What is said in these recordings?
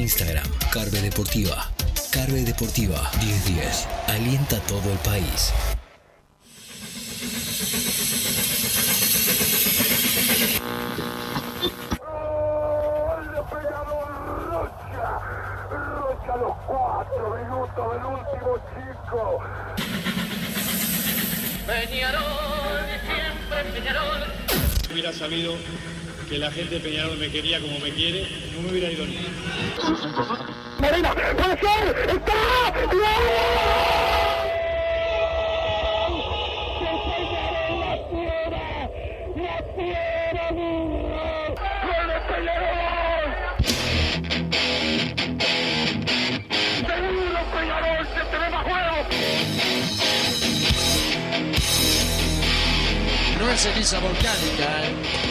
Instagram, Carve Deportiva. Carve Deportiva 1010. Alienta todo el país. Peñarol, siempre Peñarol. hubiera sabido que la gente de Peñarol me quería como me quiere, no me hubiera ido ni. Marina, puede ser, está, ¡Gol de Peñarol! ¡Seguro Peñarol se te más juego! No es ceniza volcánica, ¿eh?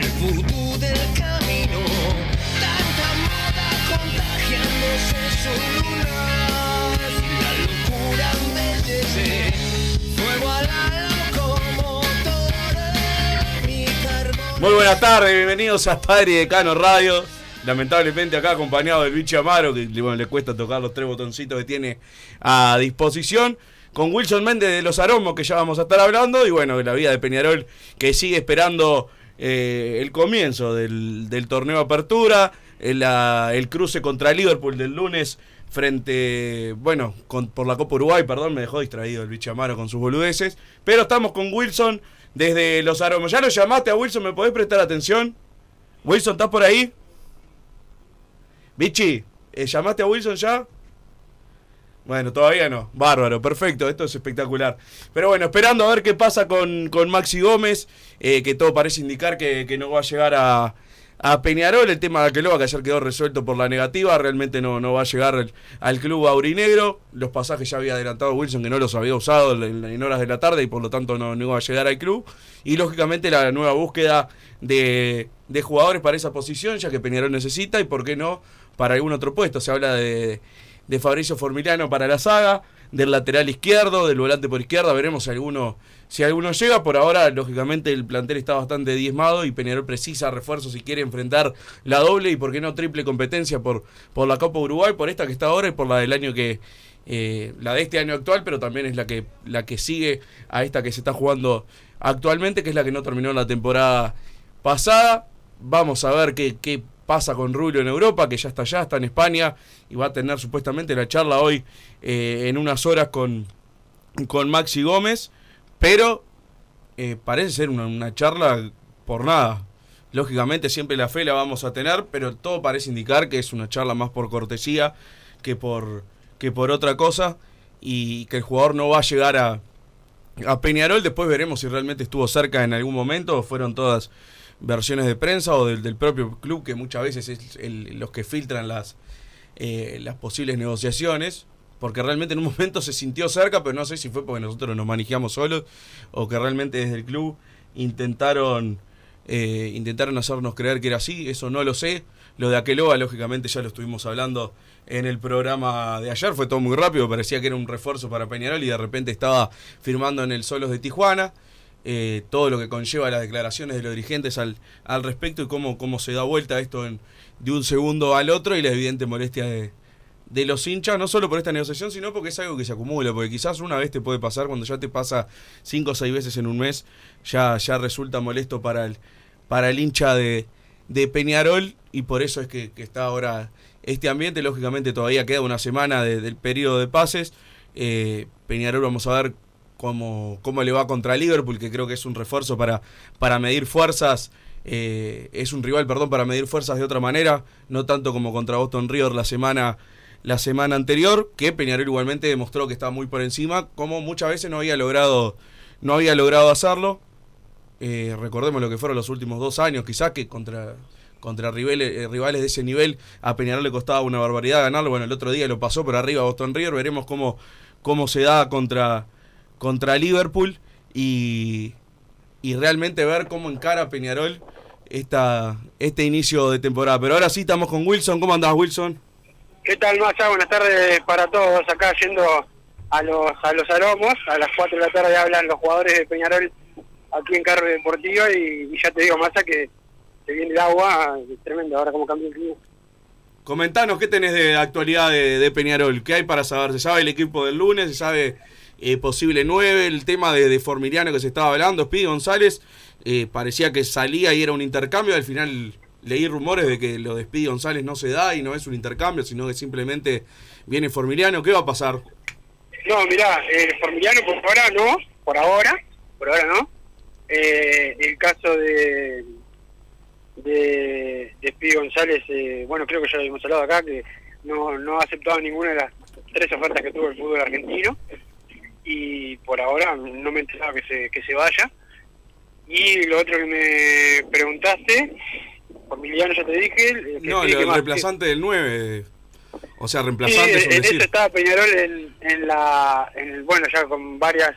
El vudú del camino. Tanta moda contagiándose su lunar. La locura. Muy buenas tardes, bienvenidos a Padre y Decano Radio. Lamentablemente acá acompañado del bicho Amaro, que bueno, le cuesta tocar los tres botoncitos que tiene a disposición. Con Wilson Méndez de los Aromos, que ya vamos a estar hablando. Y bueno, de la vida de Peñarol, que sigue esperando eh, el comienzo del, del torneo Apertura. El, la- el cruce contra Liverpool del lunes frente, bueno, por la Copa Uruguay, perdón, me dejó distraído el bicho Amaro con sus boludeces. Pero estamos con Wilson desde los Aromos. ¿Ya lo llamaste a Wilson? ¿Me podés prestar atención? Wilson, ¿estás por ahí? Bichi, ¿eh, ¿llamaste a Wilson ya? Bueno, todavía no. Bárbaro, perfecto, esto es espectacular. Pero bueno, esperando a ver qué pasa con, con Maxi Gómez, eh, que todo parece indicar que, que no va a llegar a, a Peñarol. El tema de Aqueloba, que ayer quedó resuelto por la negativa, realmente no, no va a llegar al, club aurinegro. Los pasajes ya había adelantado Wilson, que no los había usado en, en horas de la tarde y por lo tanto no, no iba a llegar al club. Y lógicamente la nueva búsqueda de, de jugadores para esa posición, ya que Peñarol necesita, y por qué no para algún otro puesto. Se habla de, de Fabricio Formiliano para la saga, del lateral izquierdo, del volante por izquierda, veremos si alguno, si alguno llega. Por ahora, lógicamente, el plantel está bastante diezmado y Peñarol precisa refuerzo si quiere enfrentar la doble y por qué no triple competencia por, por la Copa Uruguay, por esta que está ahora y por la del año que. eh, la de este año actual, pero también es la que, la que sigue a esta que se está jugando actualmente, que es la que no terminó la temporada pasada. Vamos a ver qué, qué pasa con Rubio en Europa, que ya está allá, está en España y va a tener supuestamente la charla hoy eh, en unas horas con, con Maxi Gómez, pero eh, parece ser una, una charla por nada. Lógicamente siempre la fe la vamos a tener, pero todo parece indicar que es una charla más por cortesía que por, que por otra cosa y que el jugador no va a llegar a, a Peñarol. Después veremos si realmente estuvo cerca en algún momento o fueron todas versiones de prensa o del, del propio club, que muchas veces es el- los que filtran las, eh, las posibles negociaciones. Porque realmente en un momento se sintió cerca, pero no sé si fue porque nosotros nos manejamos solos o que realmente desde el club intentaron eh, intentaron hacernos creer que era así. Eso no lo sé. Lo de Aqueloba, lógicamente, ya lo estuvimos hablando en el programa de ayer. Fue todo muy rápido. Parecía que era un refuerzo para Peñarol y de repente estaba firmando en el Solos de Tijuana. Eh, todo lo que conlleva las declaraciones de los dirigentes al, al respecto y cómo, cómo se da vuelta esto en- de un segundo al otro y la evidente molestia de, de los hinchas, no solo por esta negociación, sino porque es algo que se acumula, porque quizás una vez te puede pasar, cuando ya te pasa cinco o seis veces en un mes, ya, ya resulta molesto para el, para el hincha de, de Peñarol y por eso es que, está ahora este ambiente, lógicamente todavía queda una semana de- del periodo de pases, Eh, Peñarol vamos a ver cómo, cómo le va contra Liverpool, que creo que es un refuerzo para, para medir fuerzas. eh, es un rival, perdón, para medir fuerzas de otra manera, no tanto como contra Boston River la semana, la semana anterior, que Peñarol igualmente demostró que estaba muy por encima, como muchas veces no había logrado, no había logrado hacerlo. Eh, recordemos lo que fueron los últimos dos años, quizás que contra, contra rivales, eh, rivales de ese nivel a Peñarol le costaba una barbaridad ganarlo. Bueno, el otro día lo pasó por arriba Boston River, veremos cómo, cómo se da contra, contra Liverpool y, y realmente ver cómo encara Peñarol esta, este inicio de temporada. Pero ahora sí estamos con Wilson. ¿Cómo andás, Wilson? ¿Qué tal, Massa? Buenas tardes para todos. Acá yendo a los, a los aromos. A las 4 de la tarde hablan los jugadores de Peñarol aquí en Carro Deportivo y, y ya te digo, Massa, que se viene el agua tremendo ahora como cambia el clima. Comentanos, ¿qué tenés de actualidad de, de Peñarol? ¿Qué hay para saber? ¿Se sabe el equipo del lunes? ¿Se sabe eh, posible 9? El tema de, de Formiliano que se estaba hablando, Speedy González, eh, parecía que salía y era un intercambio. Al final leí rumores de que lo de Speedy González no se da y no es un intercambio, sino que simplemente viene Formiliano. ¿Qué va a pasar? No, mirá, eh, Formiliano por ahora no, por ahora, por ahora no. Eh, el caso de de, de Speedy González, eh, bueno, creo que ya lo habíamos hablado acá, que no, no ha aceptado ninguna de las tres ofertas que tuvo el fútbol argentino y por ahora no me he enterado que se, que se vaya. Y lo otro que me preguntaste, Formiliano ya te dije... que No, sí, lo que del más- reemplazante del 9. O sea, Sí, reemplazante un en eso estaba Peñarol en, en la, en el- bueno, ya con varias,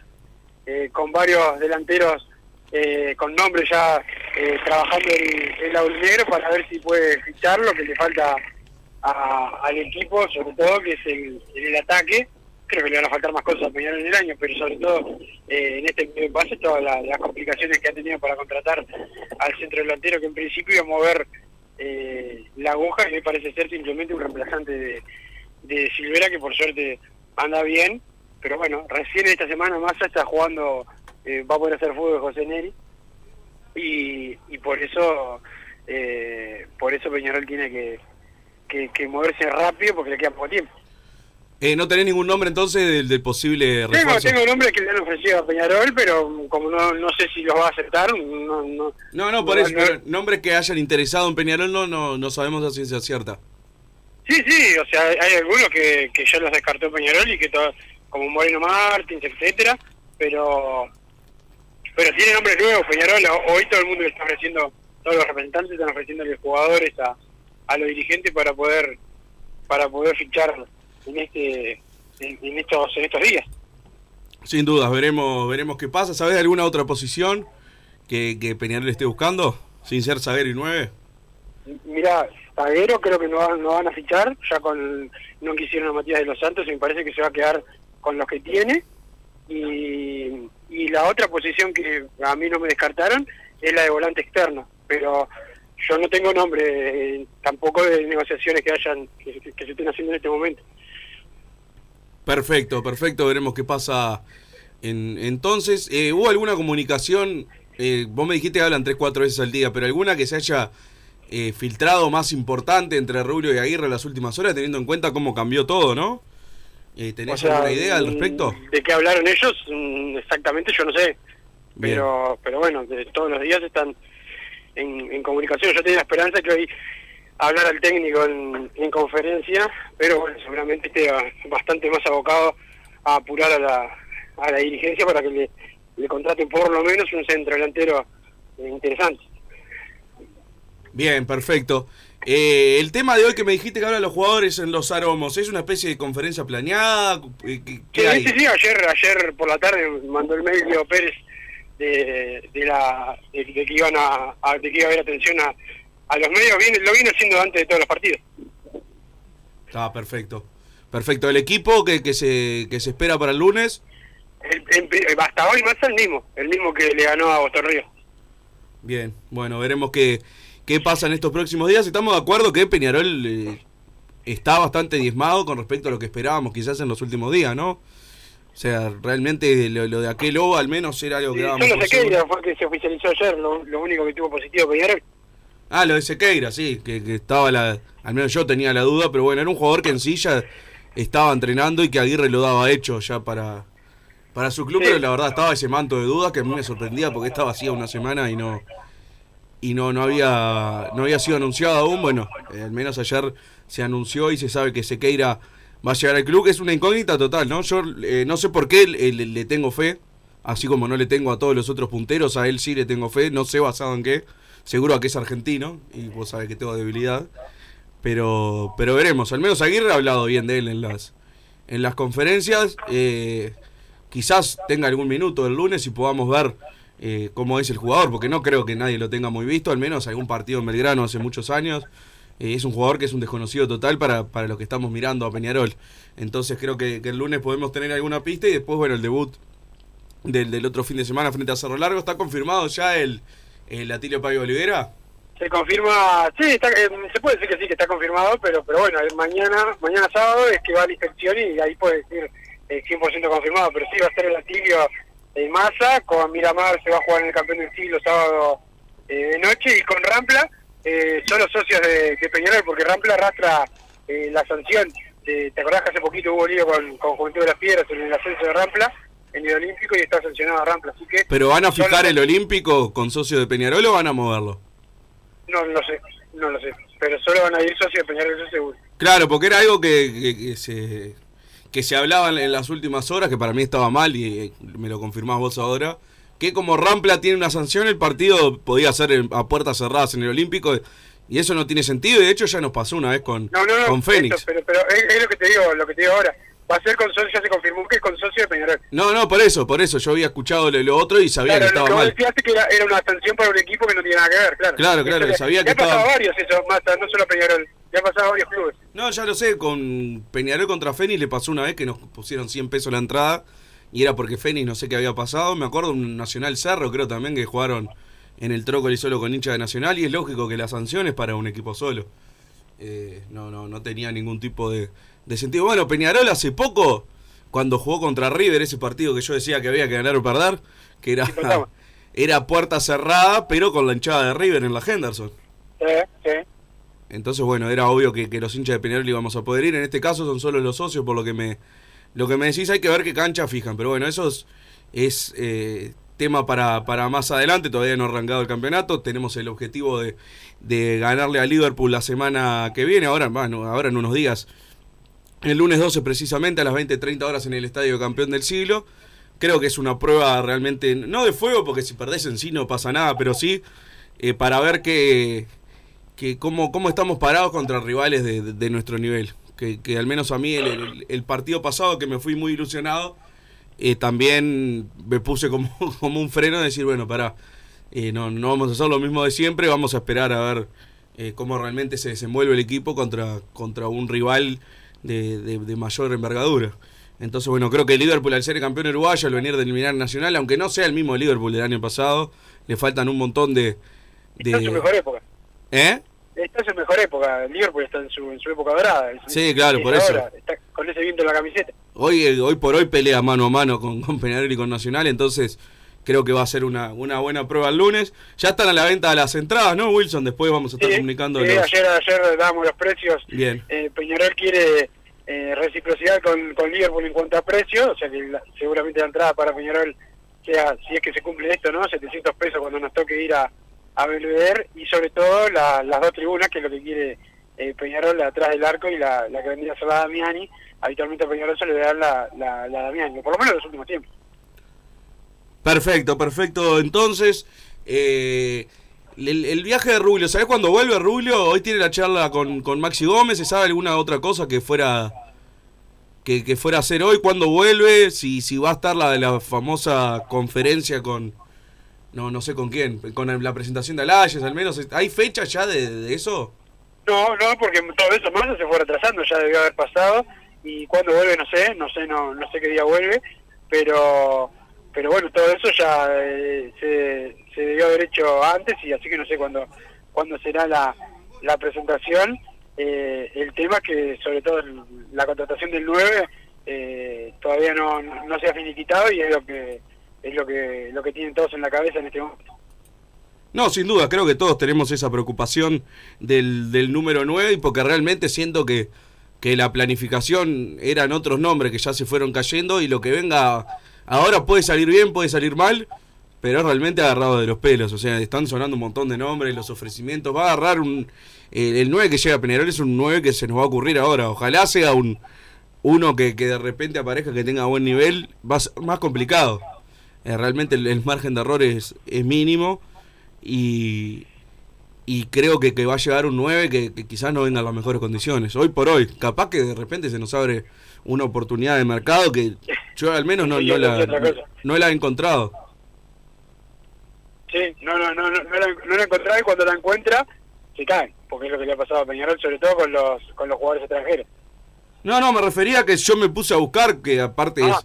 eh, con varios delanteros eh, con nombre ya eh, trabajando el, el aurinegro para ver si puede fichar lo que le falta a- al equipo, sobre todo que es el, el ataque. Creo que le van a faltar más cosas a Peñarol en el año, pero sobre todo eh, en este primer pase todas la- las complicaciones que ha tenido para contratar al centro delantero que en principio iba a mover eh, la aguja y me parece ser simplemente un reemplazante de, de Silvera que por suerte anda bien, pero bueno, recién esta semana Massa está jugando, eh, va a poder hacer fútbol de José Neri y, por eso por eso Peñarol tiene que, que moverse rápido porque le queda poco tiempo. Eh, ¿No tenés ningún nombre entonces del, del posible Tengo, refuerzo? tengo nombres que le han ofrecido a Peñarol, pero como no, no sé si los va a aceptar, no... No, No, no, por no- eso, pero nombres que hayan interesado en Peñarol no, no, no sabemos a ciencia cierta. Sí, sí, o sea, hay algunos que, que ya los descartó Peñarol y que todo, como Moreno Martins, etcétera, pero pero tiene nombres nuevos, Peñarol, ho- hoy todo el mundo le está ofreciendo, todos los representantes están ofreciéndole jugadores a, a los dirigentes para poder para poder fichar en este en, en estos en estos días. Sin dudas, veremos veremos qué pasa. ¿Sabés de alguna otra posición que, que Peñarol esté buscando? Sin ser zaguero y 9. Mira, Zaguero creo que no, van- no van a fichar, ya con no quisieron a Matías de los Santos y me parece que se va a quedar con los que tiene. Y, y la otra posición que a mí no me descartaron es la de volante externo, pero yo no tengo nombre eh, tampoco de negociaciones que hayan que, que se estén haciendo en este momento. Perfecto, perfecto. Veremos qué pasa en, entonces. Eh, ¿Hubo alguna comunicación? Eh, vos me dijiste que hablan 3-4 veces al día, pero alguna que se haya eh, filtrado más importante entre Rubio y Aguirre en las últimas horas, teniendo en cuenta cómo cambió todo, ¿no? Eh, ¿Tenés O sea, alguna idea al mm, respecto? ¿De qué hablaron ellos? Mm, Exactamente, yo no sé. Pero pero bueno, de- todos los días están en, en comunicación. Yo tenía la esperanza que hoy hablar al técnico en, en conferencia, pero bueno, seguramente esté bastante más abocado a apurar a la, a la dirigencia para que le, le contraten por lo menos un centro delantero interesante. Bien, perfecto. Eh, el tema de hoy que me dijiste que hablan los jugadores en los aromos, ¿es una especie de conferencia planeada? ¿Qué, qué Sí, hay? sí, sí, ayer, ayer por la tarde mandó el mail Diego Pérez de, de la de, de que iban a, a- de que iba a haber atención a, a los medios, viene, lo viene haciendo antes de todos los partidos. Ah, perfecto. Perfecto. ¿El equipo que, que, se, que se espera para el lunes? El, el- hasta hoy más el mismo, el mismo que le ganó a Boston Río. Bien, bueno, veremos qué, qué pasa en estos próximos días. Estamos de acuerdo que Peñarol eh, está bastante diezmado con respecto a lo que esperábamos quizás en los últimos días, ¿no? O sea, realmente lo, lo de aquel OVA al menos era algo que dábamos Solo por Sequeira seguro. fue que se oficializó ayer, lo, lo único que tuvo positivo Peñarol. Ah, lo de Sequeira, sí, que, que estaba la... Al menos yo tenía la duda, pero bueno, era un jugador que en sí ya estaba entrenando y que Aguirre lo daba hecho ya para, para su club, Sí. pero la verdad estaba ese manto de dudas que a mí me sorprendía porque estaba hacía una semana y no y no no había no había sido anunciado aún. Bueno, eh, al menos ayer se anunció y se sabe que Sequeira va a llegar al club, que es una incógnita total, ¿no? Yo eh, no sé por qué le, le- le tengo fe, así como no le tengo a todos los otros punteros, a él sí le tengo fe, no sé basado en qué, seguro que es argentino y vos sabés que tengo debilidad. Pero, pero veremos. Al menos Aguirre ha hablado bien de él en las, en las conferencias. Eh, quizás tenga algún minuto el lunes y podamos ver eh, cómo es el jugador, porque no creo que nadie lo tenga muy visto, al menos algún partido en Belgrano hace muchos años. Eh, es un jugador que es un desconocido total para, para los que estamos mirando a Peñarol. Entonces creo que, que el lunes podemos tener alguna pista y después, bueno, el debut del, del otro fin de semana frente a Cerro Largo. ¿Está confirmado ya el, el Atilio Pablo Olivera? Se confirma, sí, está, eh, se puede decir que sí, que está confirmado, pero pero bueno, el mañana mañana sábado es que va a la inspección y ahí puede decir eh, 100% confirmado, pero sí va a ser el Atilio en masa, con Miramar se va a jugar en el campeón del siglo sábado eh, de noche y con Rampla eh, son los socios de, de Peñarol, porque Rampla arrastra eh, la sanción. de- ¿Te acordás que hace poquito hubo lío con, con Juventud de las Piedras en el ascenso de Rampla, en el Olímpico, y está sancionado Rampla? Así que ¿Pero van a fijar el Olímpico con socio de Peñarol o van a moverlo? No lo sé, no lo sé, pero solo van a ir socios de Peñarol, eso seguro. Claro, porque era algo que, que- que se que se hablaba en- las últimas horas, que para mí estaba mal y eh, me lo confirmás vos ahora, que como Rampla tiene una sanción, el partido podía ser a puertas cerradas en el Olímpico y eso no tiene sentido y de hecho ya nos pasó una vez con, No, no, no, con Fénix. esto, pero, pero es, es lo que te digo, lo que te digo ahora. Va a ser con socio, ya se confirmó que es con socio de Peñarol. No, no, por eso, por eso yo había escuchado lo, lo otro y sabía Claro, que estaba lo mal. que era, era una sanción para un equipo que no tiene nada que ver, claro. Claro, claro, Eso sabía ya que ha pasado estaba- varios eso, Massa, no solo Peñarol, ya ha pasado varios clubes. No, ya lo sé, con Peñarol contra Fénix le pasó una vez que nos pusieron 100 pesos la entrada y era porque Fénix no sé qué había pasado. Me acuerdo un Nacional Cerro, creo también que jugaron en el Trócoli solo con hincha de Nacional y es lógico que la sanción es para un equipo solo. Eh, no, no, no tenía ningún tipo de, de sentido. Bueno, Peñarol hace poco, cuando jugó contra River, ese partido que yo decía que había que ganar o perder, que era, era puerta cerrada, pero con la hinchada de River en la Henderson. Sí, sí. Entonces, bueno, era obvio que, que los hinchas de Peñarol íbamos a poder ir. En este caso son solo los socios, por lo que me lo que me decís, hay que ver qué cancha fijan. Pero bueno, eso es, es, eh, tema para, para más adelante. Todavía no ha arrancado el campeonato. Tenemos el objetivo de, de ganarle a Liverpool la semana que viene. Ahora, bueno, ahora en unos días. El lunes 12 precisamente a las 20.30 horas en el Estadio Campeón del Siglo. Creo que es una prueba realmente, no de fuego, porque si perdés en sí no pasa nada, pero sí eh, para ver que, que cómo, cómo estamos parados contra rivales de, de- nuestro nivel. Que, que al menos a mí el, el- partido pasado que me fui muy ilusionado, eh, también me puse como, como un freno de decir, bueno, para no, no vamos a hacer lo mismo de siempre, vamos a esperar a ver eh, cómo realmente se desenvuelve el equipo contra, contra un rival de, de- de mayor envergadura. Entonces, bueno, creo que el Liverpool, al ser el campeón uruguayo, al venir del eliminar Nacional, aunque no sea el mismo Liverpool del año pasado, le faltan un montón de... Está en su mejor época. ¿Eh? Está en su mejor época. El Liverpool está en su, en su época dorada. Es- Sí, claro, por eso. ahora, Está con ese viento en la camiseta. Hoy, eh, hoy por hoy pelea mano a mano con, con Peñarol y con Nacional, entonces creo que va a ser una, una buena prueba el lunes. Ya están a la venta las entradas, ¿no, Wilson? Después vamos a estar Sí, comunicando sí, los... ayer, ayer damos los precios. Bien. Eh, Peñarol quiere eh, reciprocidad con, con Liverpool en cuanto a precio, o sea que la- seguramente la entrada para Peñarol sea, si es que se cumple esto, ¿no? 700 pesos cuando nos toque ir a, a Belvedere y sobre todo la- las dos tribunas, que es lo que quiere eh, Peñarol atrás del arco y la, la que vendría a ser la Damiani. Habitualmente a Peñarol se le da la, la, la Damiani, por lo menos en los últimos tiempos. Perfecto, perfecto. Entonces, eh, el, el viaje de Rubio, ¿sabes cuándo vuelve Rubio? Hoy tiene la charla con, con Maxi Gómez, ¿se sabe alguna otra cosa que fuera que, que fuera a hacer hoy? ¿Cuándo vuelve? Si, si va a estar la de la famosa conferencia con... No, no sé con quién, con la presentación de Alayes al menos. ¿Hay fecha ya de, eso? No, no, porque todo eso más se fue retrasando, ya debió haber pasado y cuando vuelve no sé, no sé, no, no sé qué día vuelve, pero pero bueno, todo eso ya eh, se, se debió haber hecho antes y así que no sé cuándo cuándo será la, la presentación. Eh, el tema es que sobre todo la contratación del 9 eh, todavía no, no se ha finiquitado y es lo que es lo que lo que tienen todos en la cabeza en este momento. No, sin duda, creo que todos tenemos esa preocupación del, del número 9 y porque realmente siento que, que la planificación eran otros nombres que ya se fueron cayendo y lo que venga ahora puede salir bien, puede salir mal, pero realmente agarrado de los pelos. O sea, están sonando un montón de nombres, los ofrecimientos. Va a agarrar un. El, el 9 que llega a Peñarol es un 9 que se nos va a ocurrir ahora. Ojalá sea un uno que, que de repente aparezca que tenga buen nivel. Va a ser más complicado. Eh, realmente el, margen de error es, mínimo. Y, y creo que, que va a llegar un 9 que, que quizás no venga en las mejores condiciones. Hoy por hoy, capaz que de repente se nos abre una oportunidad de mercado que yo al menos no, Sí, no es la, no la he encontrado. Sí, no, no, no, no, no la, no la encontraba y cuando la encuentra se cae, porque es lo que le ha pasado a Peñarol, sobre todo con los, con los jugadores extranjeros. No, no, me refería a que yo me puse a buscar, que aparte Ah.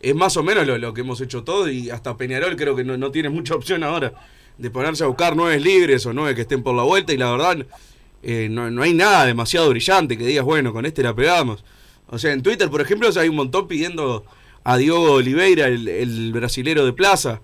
es, es más o menos lo, lo que hemos hecho todos y hasta Peñarol creo que no, no tiene mucha opción ahora de ponerse a buscar nueve libres o nueve que estén por la vuelta y la verdad eh, no, no hay nada demasiado brillante que digas, bueno, con este la pegamos. O sea, en Twitter, por ejemplo, hay un montón pidiendo a Diogo Oliveira, el, el brasilero de Plaza,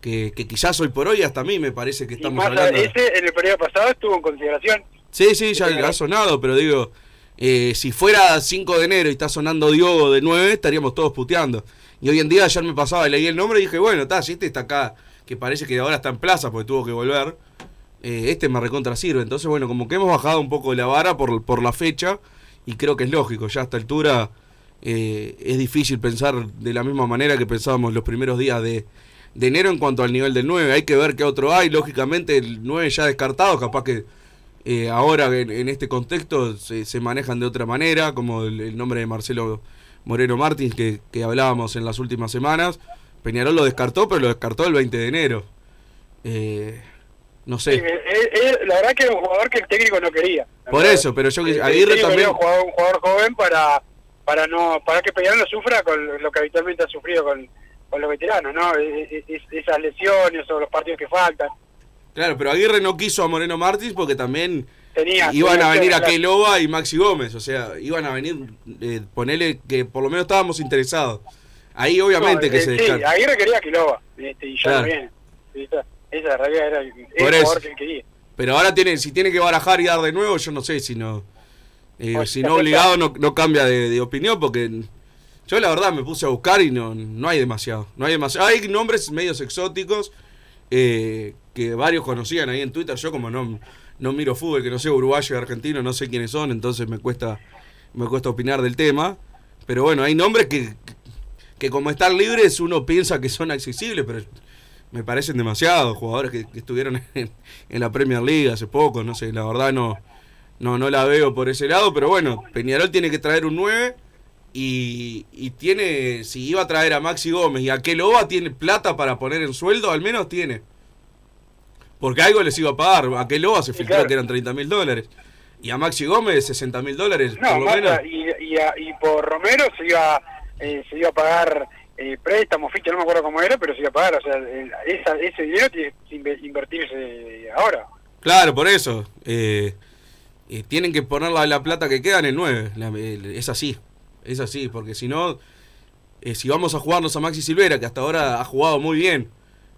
que, que quizás hoy por hoy hasta a mí me parece que Y estamos más hablando... ese en el periodo pasado estuvo en consideración. Sí, sí, ya ha sonado, pero digo, eh, si fuera 5 de enero y está sonando Diogo de 9, estaríamos todos puteando. Y hoy en día ayer me pasaba, leí el nombre y dije, bueno, está, si este está acá, que parece que ahora está en plaza porque tuvo que volver, eh, este me recontra sirve. Entonces, bueno, como que hemos bajado un poco de la vara por, por la fecha y creo que es lógico, ya a esta altura eh, es difícil pensar de la misma manera que pensábamos los primeros días de, enero en cuanto al nivel del 9. Hay que ver qué otro hay, lógicamente el 9 ya descartado, capaz que eh, ahora en, este contexto se, manejan de otra manera, como el, el nombre de Marcelo Moreno Martins que, que hablábamos en las últimas semanas. Peñarol lo descartó, pero lo descartó el 20 de enero. Eh, no Sí, sé. él- él- la verdad que era un jugador que el técnico no quería. Por eso, pero yo que Aguirre también... Un jugador, un jugador joven para para no para que Peñarol no sufra con lo que habitualmente ha sufrido con, con los veteranos, ¿no? E- e- es- esas lesiones o los partidos que faltan. Claro, pero Aguirre no quiso a Moreno Martins porque también Tenía, iban tenía a venir a Keloba y Maxi Gómez. O sea, iban a venir, eh, ponerle que por lo menos estábamos interesados. Ahí obviamente No, que eh, se Sí. Aguirre quería a Quiloba, este, y ya Claro. no viene. Sí, esa, esa en realidad era el, el jugador que él quería. Pero ahora tiene, si tiene que barajar y dar de nuevo, yo no sé si no. eh, Pues, si no obligado no, no cambia de, de opinión porque yo la verdad me puse a buscar y no, no hay demasiado. No hay demasiado. Hay nombres medios exóticos eh, que varios conocían ahí en Twitter. Yo como no, no miro fútbol, que no sé uruguayo y argentino, no sé quiénes son, entonces me cuesta, me cuesta opinar del tema. Pero bueno, hay nombres que, que como están libres uno piensa que son accesibles, pero me parecen demasiados jugadores que, que estuvieron en, en la Premier League hace poco, no sé, la verdad no, no, no la veo por ese lado, pero bueno, Peñarol tiene que traer un 9 y, y tiene, si iba a traer a Maxi Gómez y a Keloba tiene plata para poner en sueldo, al menos tiene. Porque algo les iba a pagar, a Keloba se filtró claro. que eran 30 mil dólares. Y a Maxi Gómez 60 mil dólares, No, por lo menos. Y, y, a- y por Romero se iba eh, se iba a pagar eh, préstamo, ficha, no me acuerdo cómo era, pero se iba a pagar. O sea, el- esa, ese dinero tiene que inve- invertirse ahora. Claro, por eso. Eh, eh, tienen que poner la, la plata que queda en el 9. La- el- es así. Es así, porque si no, eh, si vamos a jugarnos a Maxi Silvera, que hasta ahora ha jugado muy bien.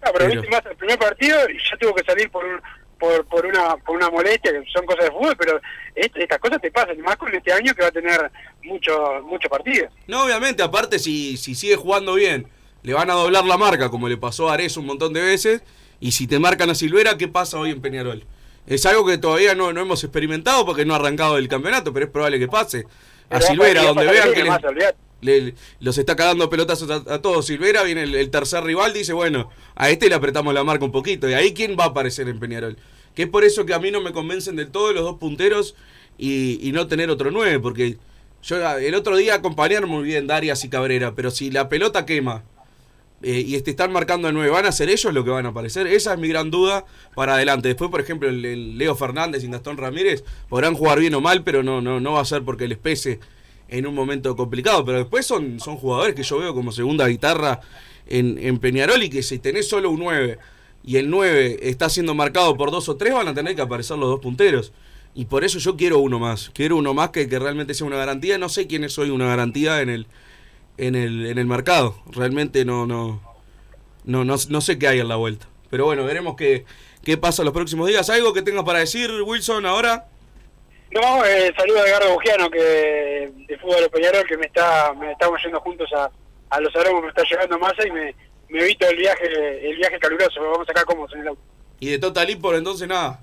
No, pero, Pero- viste más el primer partido y ya tuvo que salir por un, por, por una por una molestia que son cosas de fútbol, pero est- estas cosas te pasan, más con este año que va a tener muchos muchos partidos. No, obviamente, aparte, si, si sigue jugando bien, le van a doblar la marca, como le pasó a Ares un montón de veces. Y si te marcan a Silvera, ¿qué pasa hoy en Peñarol? Es algo que todavía no, no hemos experimentado porque no ha arrancado el campeonato, pero es probable que pase. A Pero Silvera, donde vean que le-. Le- los está cagando pelotazos a, a todos. Silvera viene el, tercer rival, dice, bueno, a este le apretamos la marca un poquito. Y ahí quién va a aparecer en Peñarol. Que es por eso que a mí no me convencen del todo los dos punteros y, y no tener otro nueve, porque yo el otro día acompañaron muy bien Darias y Cabrera, pero si la pelota quema eh, y te están marcando a nueve, ¿van a ser ellos los que van a aparecer? Esa es mi gran duda para adelante. Después, por ejemplo, el, el Leo Fernández y Gastón Ramírez podrán jugar bien o mal, pero no, no, no va a ser porque les pese en un momento complicado. Pero después son, son jugadores que yo veo como segunda guitarra en, en Peñarol y que si tenés solo un 9 y el 9 está siendo marcado por dos o tres, van a tener que aparecer los dos punteros. Y por eso yo quiero uno más. Quiero uno más que, que realmente sea una garantía. No sé quién es hoy una garantía en el, en el, en el mercado. Realmente no, no, no, no, no sé qué hay en la vuelta. Pero bueno, veremos qué, qué pasa los próximos días. ¿Algo que tengas para decir, Wilson, ahora? No, eh, saludo a Edgardo Bugiano, que de Fútbol de Peñarol, que me está me estamos yendo juntos a, a los aromos, me está llevando masa y me, me evito el viaje el viaje caluroso, vamos acá cómodos en el auto. Y de Total Import entonces nada.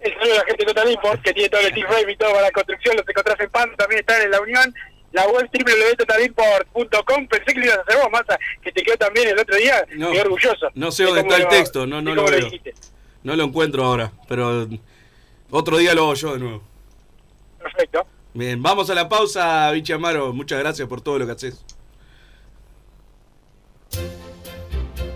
El saludo a la gente de Total Import, que tiene todo el team frame y todo para la construcción, los encontrás en PAN, también están en la Unión, la web www.totalimport.com, pensé que lo ibas a hacer vos, Massa, que te quedó también el otro día, No. quedé orgulloso. No sé de dónde está el lo- texto, no, no de lo cómo veo. dijiste. No lo encuentro ahora, pero otro día lo hago yo de nuevo. Perfecto. Bien, vamos a la pausa, Vichy Amaro. Muchas gracias por todo lo que haces.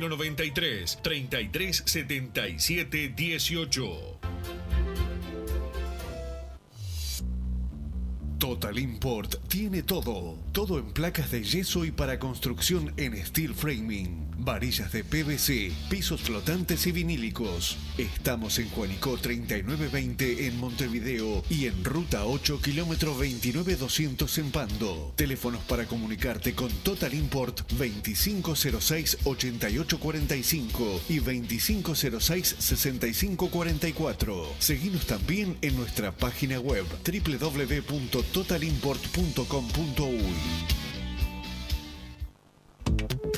093 3377 18. Total Import tiene todo. Todo en placas de yeso y para construcción en steel framing. Varillas de PVC, pisos flotantes y vinílicos. Estamos en Juanico 3920 en Montevideo y en Ruta 8 kilómetro 29200 en Pando. Teléfonos para comunicarte con Total Import 2506-8845 y 2506-6544. Seguimos también en nuestra página web www.totalimport.com.uy.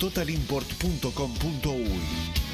www.totalimport.com.uy.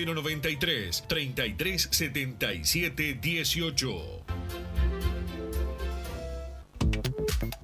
093 3377 18.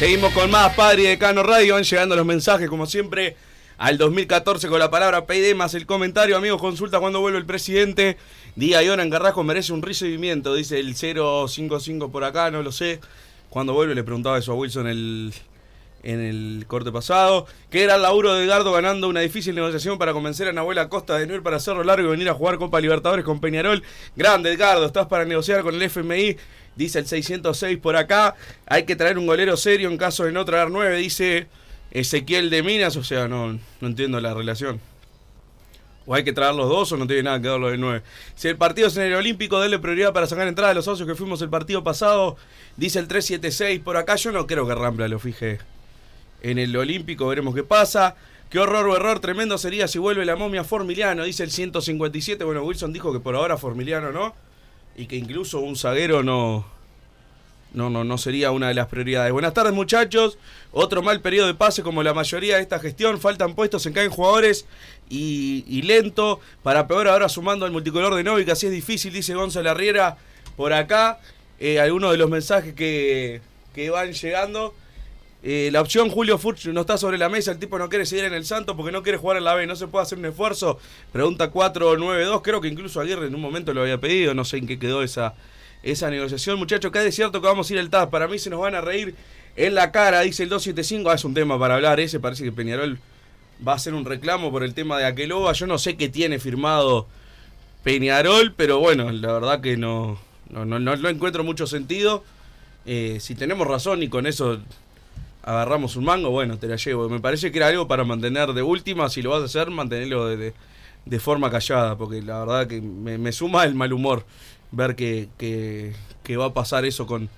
Seguimos con más Padre y Decano Radio. Van llegando los mensajes, como siempre, al 2014 con la palabra PD más el comentario. Amigos, consulta cuando vuelve el presidente. Día y hora en Carrasco merece un recibimiento, dice el 055 por acá, no lo sé. Cuando vuelve le preguntaba eso a Wilson en el corte pasado. Que era el laburo de Edgardo ganando una difícil negociación para convencer a Nahuel Acosta de no ir para hacerlo largo y venir a jugar Copa Libertadores con Peñarol. Grande Edgardo, estás para negociar con el FMI. Dice el 606 por acá. Hay que traer un golero serio en caso de no traer 9, dice Ezequiel de Minas. O sea, no, no entiendo la relación. O hay que traer los dos o no tiene nada que ver lo de 9. Si el partido es en el Olímpico, denle prioridad para sacar entrada a los socios que fuimos el partido pasado. Dice el 376 por acá. Yo no creo que Rampla lo fije en el Olímpico. Veremos qué pasa. Qué horror o error tremendo sería si vuelve la momia Formiliano, dice el 157. Bueno, Wilson dijo que por ahora Formiliano no. Y que incluso un zaguero no, no, no, no sería una de las prioridades. Buenas tardes, muchachos. Otro mal periodo de pase como la mayoría de esta gestión. Faltan puestos, se caen jugadores y, y lento. Para peor ahora sumando al multicolor de Novi, que así es difícil, dice Gonzalo Arriera por acá. Eh, algunos de los mensajes que, que van llegando. Eh, la opción Julio Furch no está sobre la mesa, el tipo no quiere seguir en el Santo porque no quiere jugar en la B, no se puede hacer un esfuerzo. Pregunta 492, creo que incluso Aguirre en un momento lo había pedido, no sé en qué quedó esa, esa negociación. Muchachos, que es cierto que vamos a ir al TAS, para mí se nos van a reír en la cara, dice el 275, ah, es un tema para hablar ese, parece que Peñarol va a hacer un reclamo por el tema de Aqueloba, yo no sé qué tiene firmado Peñarol, pero bueno, la verdad que no, no, no, no, no encuentro mucho sentido. Eh, si tenemos razón y con eso agarramos un mango, bueno, te la llevo. Me parece que era algo para mantener de última, si lo vas a hacer, mantenerlo de, de, forma callada, porque la verdad que me, me suma el mal humor ver que, que, que, va a pasar eso con,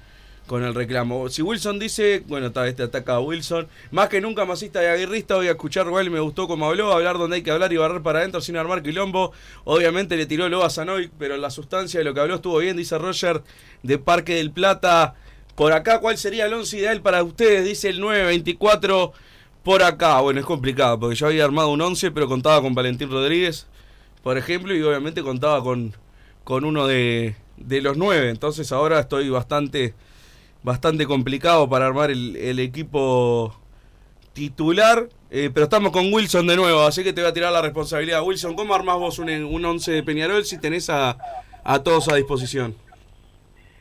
con el reclamo. Si Wilson dice, bueno, está este ataca a Wilson, más que nunca masista y aguirrista, voy a escuchar y me gustó como habló, hablar donde hay que hablar y barrer para adentro sin armar quilombo. Obviamente le tiró lobo a Sanoy, pero la sustancia de lo que habló estuvo bien, dice Roger de Parque del Plata. Por acá, ¿cuál sería el 11 ideal para ustedes? Dice el 924 por acá. Bueno, es complicado, porque yo había armado un 11, pero contaba con Valentín Rodríguez, por ejemplo, y obviamente contaba con, con uno de, de los 9. Entonces ahora estoy bastante, bastante complicado para armar el, equipo titular. Eh, pero estamos con Wilson de nuevo, así que te voy a tirar la responsabilidad. Wilson, ¿cómo armás vos un, un 11 de Peñarol si tenés a, a todos a disposición?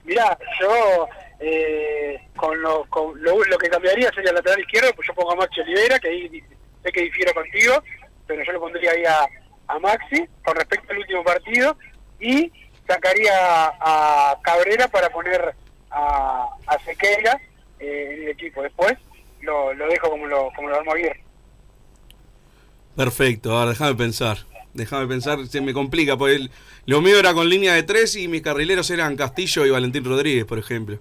Mirá, yo eh, con, lo, con lo, que cambiaría sería el lateral izquierdo, pues yo pongo a Maxi Olivera, que ahí sé que difiero contigo, pero yo lo pondría ahí a, a Maxi con respecto al último partido y sacaría a, a Cabrera para poner a, a Sequeira eh, en el equipo. Después lo, lo dejo como lo, como lo armo bien. Perfecto, ahora déjame pensar. Déjame pensar, se me complica, porque el, lo mío era con línea de tres y mis carrileros eran Castillo y Valentín Rodríguez, por ejemplo.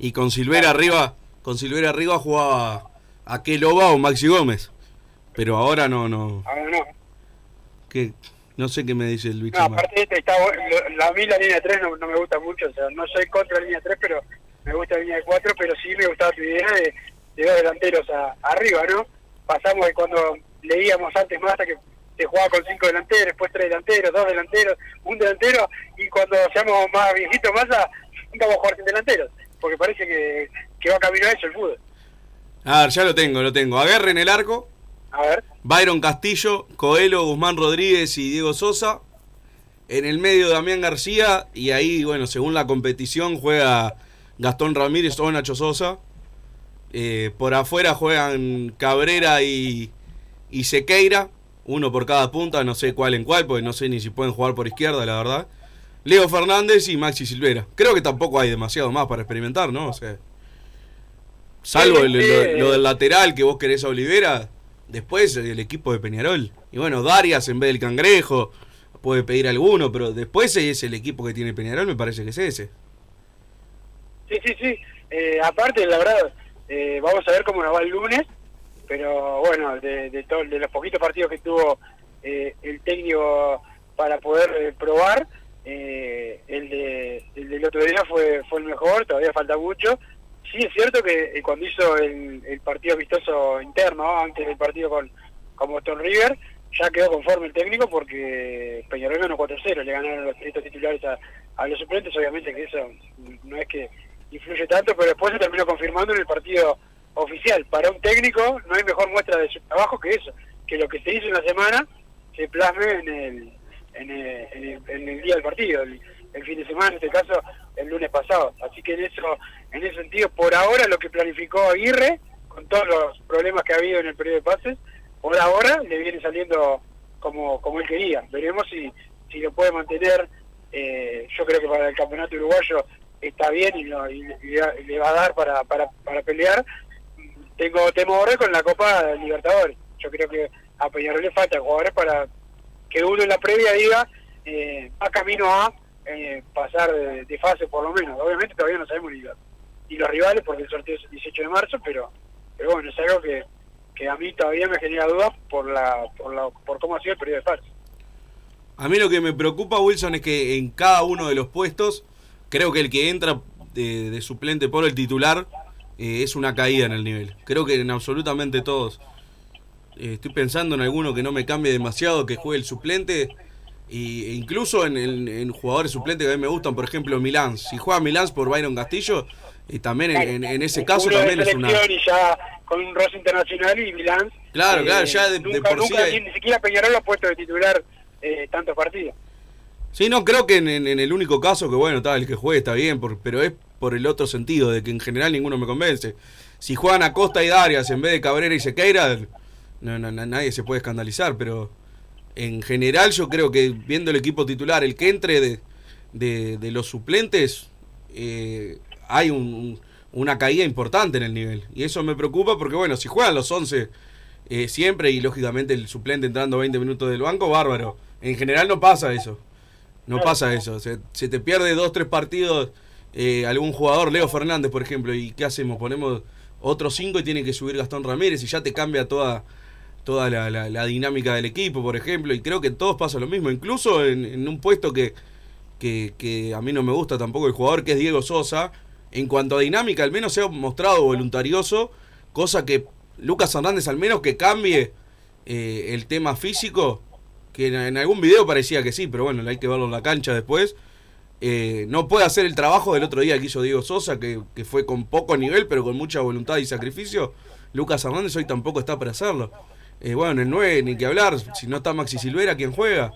Y con Silvera arriba, con Silvera arriba jugaba a Keloba o Maxi Gómez. Pero ahora no, no. Ahora no. ¿Qué? No sé qué me dice el bicho. No, aparte este está, la, a mí la línea 3 no, no me gusta mucho, o sea, no soy contra la línea 3, pero me gusta la línea 4, pero sí me gustaba tu idea de, de dos delanteros a- arriba, ¿no? Pasamos de cuando leíamos antes más que se jugaba con cinco delanteros, después tres delanteros, dos delanteros, un delantero, y cuando seamos más viejitos más, a, vamos a jugar sin delanteros, porque parece que, que va camino a eso el fútbol. A ver, ya lo tengo, lo tengo. Aguerre en el arco. A ver. Byron Castillo, Coelho, Guzmán Rodríguez y Diego Sosa. En el medio Damián García. Y ahí, bueno, según la competición, juega Gastón Ramírez o Nacho Sosa. Eh, por afuera juegan Cabrera y, y Sequeira. Uno por cada punta, no sé cuál en cuál, porque no sé ni si pueden jugar por izquierda, la verdad. Leo Fernández y Maxi Silvera. Creo que tampoco hay demasiado más para experimentar, ¿no? O sea, salvo el- sí. lo, lo del lateral que vos querés a Olivera, después el equipo de Peñarol. Y bueno, Darias en vez del cangrejo, puede pedir alguno, pero después es el equipo que tiene Peñarol, me parece que es ese. Sí, sí, sí. Eh, aparte, la verdad, eh, vamos a ver cómo nos va el lunes, pero bueno, de, de, todo- de los poquitos partidos que tuvo eh, el técnico para poder eh, probar, eh, el, de, el del otro día fue, fue el mejor, todavía falta mucho. Sí es cierto que eh, cuando hizo el, el partido amistoso interno, ¿no? antes del partido con, con Boston River, ya quedó conforme el técnico porque Peñarol ganó 4-0, le ganaron los estos titulares a los suplentes, obviamente que eso no es que influye tanto, pero después se terminó confirmando en el partido oficial. Para un técnico no hay mejor muestra de su trabajo que eso, que lo que se hizo en la semana se plasme en el, en el, en el, en el día del partido, el, fin de semana, en este caso el lunes pasado. Así que en eso, en ese sentido, por ahora lo que planificó Aguirre, con todos los problemas que ha habido en el periodo de pases, por ahora le viene saliendo como, como él quería. Veremos si, si lo puede mantener. eh, yo creo que para el campeonato uruguayo está bien y, lo- y y le- va a dar para, para, para pelear. Tengo temor con la Copa Libertadores. Yo creo que a Peñarol le faltan jugadores para que uno en la previa diga eh, va camino a eh, pasar de, fase por lo menos. Obviamente todavía no sabemos ni, ni los rivales porque el sorteo es el 18 de marzo, pero pero bueno, es algo que, que a mí todavía me genera dudas por la, por la por cómo ha sido el periodo de fase. A mí lo que me preocupa, Wilson, es que en cada uno de los puestos, creo que el que entra de, de suplente por el titular eh, es una caída en el nivel. Creo que en absolutamente todos. Eh, estoy pensando en alguno que no me cambie demasiado, que juegue el suplente. Y, e incluso en, en- en jugadores suplentes que a mí me gustan, por ejemplo, Milán. Si juega Milán por Byron Castillo, y también en, en- ese caso de también es una... y ya con un roce internacional y Milán. Claro, eh, claro, ya de- de nunca, por sí nunca, hay- ni, siquiera Peñarol lo ha puesto de titular eh, tantos partidos. Sí, no, creo que en el único caso que, bueno, está el que juegue está bien, por- pero es por el otro sentido, de que en general ninguno me convence. Si juegan Acosta y Darias en vez de Cabrera y Sequeira, no, no, no, nadie se puede escandalizar, pero en general yo creo que viendo el equipo titular, el que entre de, de, de los suplentes, eh, hay un- un- una caída importante en el nivel. Y eso me preocupa porque, bueno, si juegan los 11 eh, siempre y lógicamente el suplente entrando 20 minutos del banco, bárbaro. En general no pasa eso. No pasa eso. Se, se te pierde dos, tres partidos eh, algún jugador, Leo Fernández, por ejemplo, y ¿qué hacemos? Ponemos otros cinco y tiene que subir Gastón Ramírez y ya te cambia toda, toda la, la- la dinámica del equipo, por ejemplo. Y creo que en todos pasa lo mismo. Incluso en, en un puesto que, que, que a mí no me gusta tampoco el jugador, que es Diego Sosa. En cuanto a dinámica, al menos se ha mostrado voluntarioso, cosa que Lucas Hernández al menos que cambie eh, el tema físico, que en, algún video parecía que sí, pero bueno, hay que verlo en la cancha después. Eh, no puede hacer el trabajo del otro día que hizo Diego Sosa, que, que fue con poco nivel, pero con mucha voluntad y sacrificio. Lucas Hernández hoy tampoco está para hacerlo. Eh, bueno, en el 9 ni que hablar, si no está Maxi Silvera, ¿quién juega?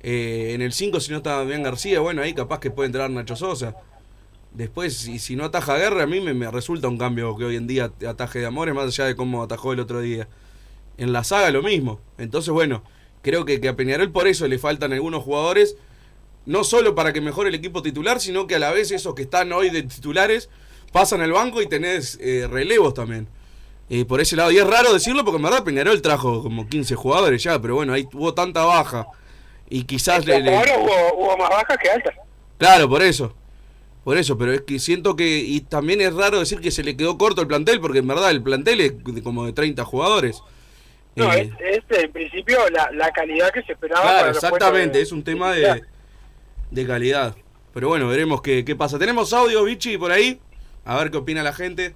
Eh, en el 5 si no está Damián García, bueno, ahí capaz que puede entrar Nacho Sosa. Después, si, si no ataja Guerra, a mí me, me resulta un cambio que hoy en día ataje de Amores, más allá de cómo atajó el otro día. En la saga lo mismo. Entonces, bueno, creo que, que a Peñarol por eso le faltan algunos jugadores, no solo para que mejore el equipo titular, sino que a la vez esos que están hoy de titulares pasan al banco y tenés eh, relevos también. Eh, por ese lado, y es raro decirlo porque en verdad Peñarol trajo como 15 jugadores ya, pero bueno, ahí hubo tanta baja. Y quizás le- le, hubo, hubo más bajas que altas. Claro, por eso. Por eso, pero es que siento que. Y también es raro decir que se le quedó corto el plantel, porque en verdad el plantel es de como de 30 jugadores. No, Eh, es, es, en principio la, la calidad que se esperaba. Claro, para exactamente, de- es un tema de, de calidad. Pero bueno, veremos qué, qué pasa. ¿Tenemos audio, Vichy, por ahí? A ver qué opina la gente.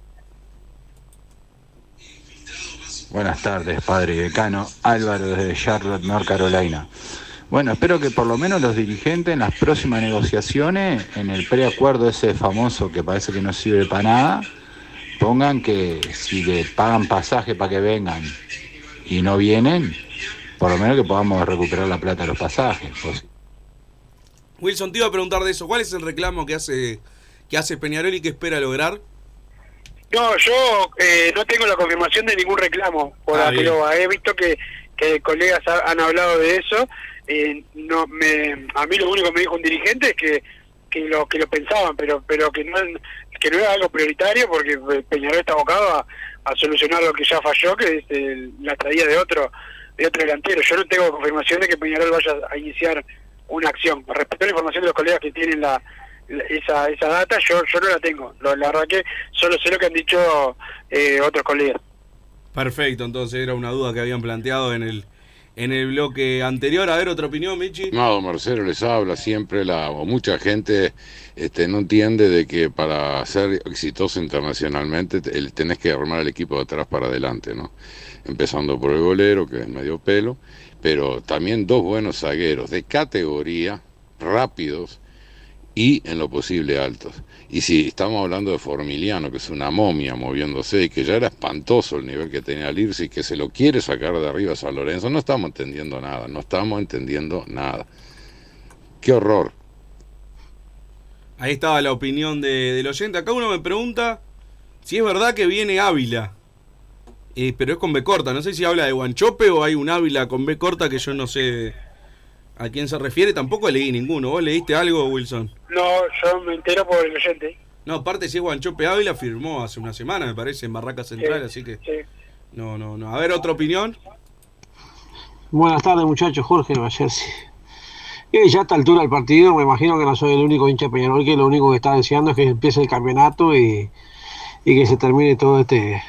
Buenas tardes, padre y decano. Álvaro desde Charlotte, North Carolina. Bueno, espero que por lo menos los dirigentes en las próximas negociaciones, en el preacuerdo ese famoso que parece que no sirve para nada, pongan que si le pagan pasaje para que vengan y no vienen, por lo menos que podamos recuperar la plata de los pasajes. Wilson, te iba a preguntar de eso. ¿Cuál es el reclamo que hace, que hace Peñarol y que espera lograr? No, yo eh, no tengo la confirmación de ningún reclamo por Ah. Peroba. He visto que, que colegas ha- han hablado de eso. Eh, no me, A mí lo único que me dijo un dirigente es que, que, lo, que lo pensaban, pero pero que no que no era algo prioritario porque Peñarol está abocado a, a solucionar lo que ya falló, que es el- la estadía de otro de otro delantero. Yo no tengo confirmación de que Peñarol vaya a iniciar una acción. Respecto a la información de los colegas que tienen la- esa, esa data, yo yo no la tengo. Lo- La verdad que solo sé lo que han dicho eh, otros colegas. Perfecto, entonces era una duda que habían planteado en el, en el bloque anterior. A ver, otra opinión, Michi. Estimado Marcelo les habla siempre la o mucha gente este no entiende de que para ser exitoso internacionalmente te- el- tenés que armar el equipo de atrás para adelante, ¿no? Empezando por el golero que es medio pelo, pero también dos buenos zagueros de categoría, rápidos y en lo posible altos. Y si estamos hablando de Formiliano, que es una momia moviéndose y que ya era espantoso el nivel que tenía Lirsi y que se lo quiere sacar de arriba San Lorenzo, no estamos entendiendo nada, no estamos entendiendo nada. Qué horror. Ahí estaba la opinión de, del oyente. Acá uno me pregunta si es verdad que viene Ávila. Eh, pero es con B corta. No sé si habla de Guanchope o hay un Ávila con B corta que yo no sé a quién se refiere. Tampoco leí ninguno. ¿Vos leíste algo, Wilson? No, yo me entero por el oyente. No, aparte si es Guanchope Ávila firmó hace una semana, me parece, en Barraca Central, así que... No, no, no. A ver, otra opinión. Buenas tardes, muchachos. Jorge Nueva Jersey. Y ya a esta altura del partido, me imagino que no soy el único hincha de Peñarol que lo único que está deseando es que empiece el campeonato y, y que se termine todo este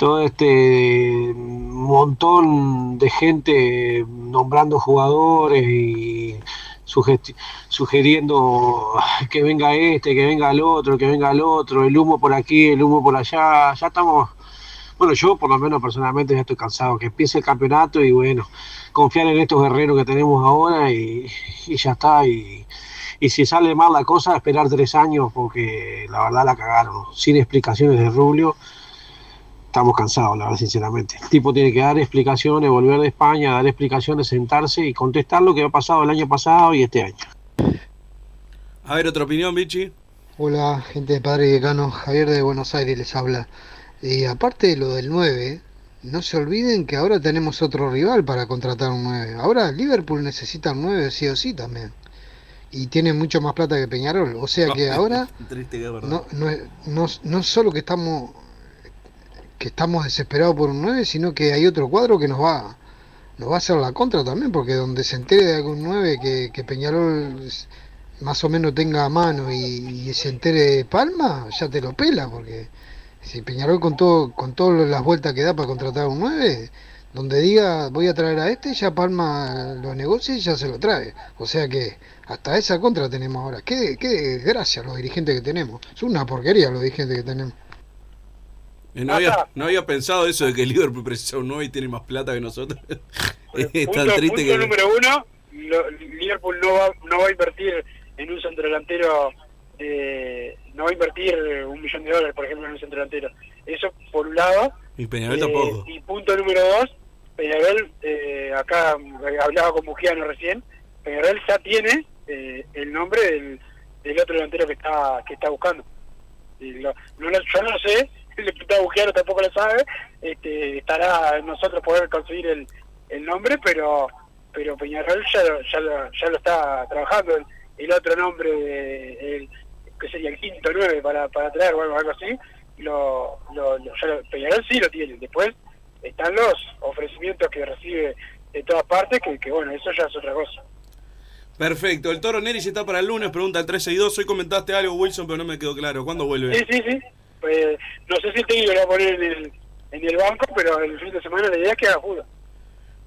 todo este montón de gente nombrando jugadores y sugiriendo que venga este, que venga el otro, que venga el otro, el humo por aquí, el humo por allá. Ya estamos bueno, yo por lo menos personalmente ya estoy cansado, que empiece el campeonato y bueno, confiar en estos guerreros que tenemos ahora y, y ya está. Y, y si sale mal la cosa, esperar tres años porque la verdad la cagaron. Sin explicaciones de Rubio, estamos cansados, la verdad, sinceramente. El tipo tiene que dar explicaciones, volver de España, dar explicaciones, sentarse y contestar lo que ha pasado el año pasado y este año. A ver, otra opinión, Vichy. Hola, gente de Padre y Decano, Javier de Buenos Aires les habla. Y aparte de lo del 9, no se olviden que ahora tenemos otro rival para contratar un 9. Ahora Liverpool necesita un 9 sí o sí también. Y tiene mucho más plata que Peñarol. O sea que ahora Triste que no, no, no, no solo que estamos que estamos desesperados por un 9, sino que hay otro cuadro que nos va nos va a hacer la contra también, porque donde se entere de algún 9 que, que Peñarol más o menos tenga a mano y, y se entere de Palma, ya te lo pela, porque si Peñarol con todo con todas las vueltas que da para contratar un 9, donde diga voy a traer a este, ya Palma lo negocia y ya se lo trae. O sea que hasta esa contra tenemos ahora. Qué, qué desgracia los dirigentes que tenemos. Es una porquería los dirigentes que tenemos. Eh, No había, no había pensado eso de que Liverpool precisa un 9 y tiene más plata que nosotros. es tan punto, triste punto que... número uno, lo- Liverpool no va, no va a invertir en un centro delantero, eh, no va a invertir un millón de dólares, por ejemplo, en un centro delantero. Eso por un lado. Y Peñarol Eh, tampoco. Y punto número dos, Peñarol, eh, acá hablaba con Mujiano recién, Peñarol ya tiene eh, el nombre del, del otro delantero que está que está buscando. Y lo- no yo no lo sé, el diputado Mujiano tampoco lo sabe, este, estará en nosotros poder conseguir el, el nombre, pero pero Peñarol ya lo, ya lo, ya lo está trabajando. El, el otro nombre, el, que sería el quinto nueve para, para traer o algo, algo así, lo, lo, lo- ya lo- Peñarol sí lo tiene. Después están los ofrecimientos que recibe de todas partes, que, que bueno, eso ya es otra cosa. Perfecto, el Toro Neri está para el lunes, pregunta el 362. Hoy comentaste algo, Wilson, pero no me quedó claro. ¿Cuándo vuelve? Sí, sí, sí. Pues, no sé si el técnico a poner en el, en el banco, pero el fin de semana la idea es que haga fútbol.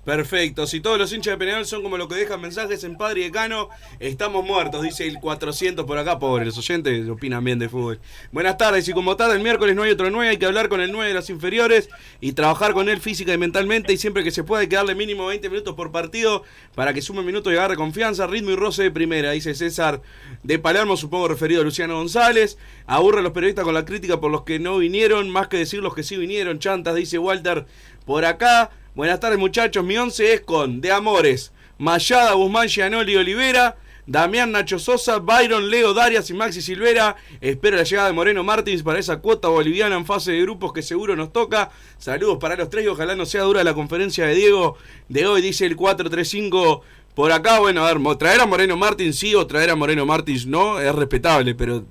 Perfecto, si todos los hinchas de Peñarol son como los que dejan mensajes en Padre y Decano, estamos muertos, dice el 400 por acá, pobre, los oyentes opinan bien de fútbol. Buenas tardes, y como tarde el miércoles no hay otro 9, hay que hablar con el 9 de las inferiores y trabajar con él física y mentalmente y siempre que se pueda hay que darle mínimo 20 minutos por partido para que sume minutos y agarre confianza, ritmo y roce de primera, dice César de Palermo, supongo referido a Luciano González. Aburre a los periodistas con la crítica por los que no vinieron, más que decir los que sí vinieron, chantas, dice Walter por acá. Buenas tardes muchachos, mi once es con De Amores, Mayada, Guzmán, Gianoli, Olivera, Damián, Nacho Sosa, Byron, Leo, Darias y Maxi Silvera. Espero la llegada de Moreno Martins para esa cuota boliviana en fase de grupos que seguro nos toca. Saludos para los tres y ojalá no sea dura la conferencia de Diego de hoy, dice el 435 por acá. Bueno, a ver, traer a Moreno Martins sí o traer a Moreno Martins no, es respetable, pero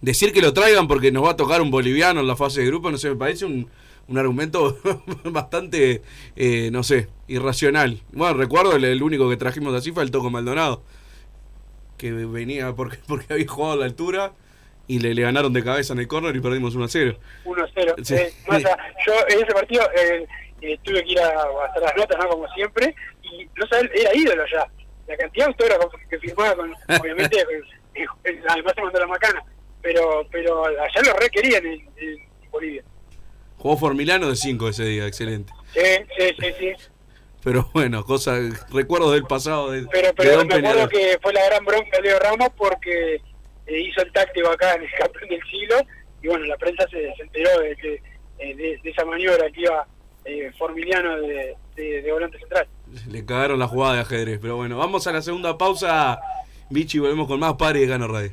decir que lo traigan porque nos va a tocar un boliviano en la fase de grupo, no sé, me parece un un argumento bastante, eh, no sé, irracional. Bueno, recuerdo el, el, único que trajimos así fue el Toco Maldonado, que venía porque, porque había jugado a la altura y le, le ganaron de cabeza en el córner y perdimos 1 a 0. 1 a 0. Sí. Eh, yo en ese partido eh, eh, tuve que ir a, a hacer las notas, ¿no? Como siempre, y no sabía, era ídolo ya. La cantidad de autógrafos que firmaba con, obviamente, eh, eh, además se mandó la macana, pero, pero allá lo requerían en, en Bolivia. Jugó Formilano de 5 ese día, excelente. Sí, sí, sí, sí. Pero bueno, cosas, recuerdos del pasado de, Pero, de pero Don me acuerdo que fue la gran bronca de Leo Ramos porque eh, hizo el táctico acá en el campeón del siglo y bueno, la prensa se, se enteró de que eh, de, de esa maniobra que iba eh, Formiliano de, de, de volante central. Le cagaron la jugada de ajedrez. Pero bueno, vamos a la segunda pausa, Bichi, volvemos con más Padre de Gano Radio.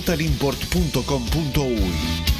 www.totalimport.com.uy.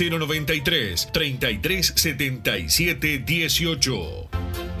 093 33 77 18.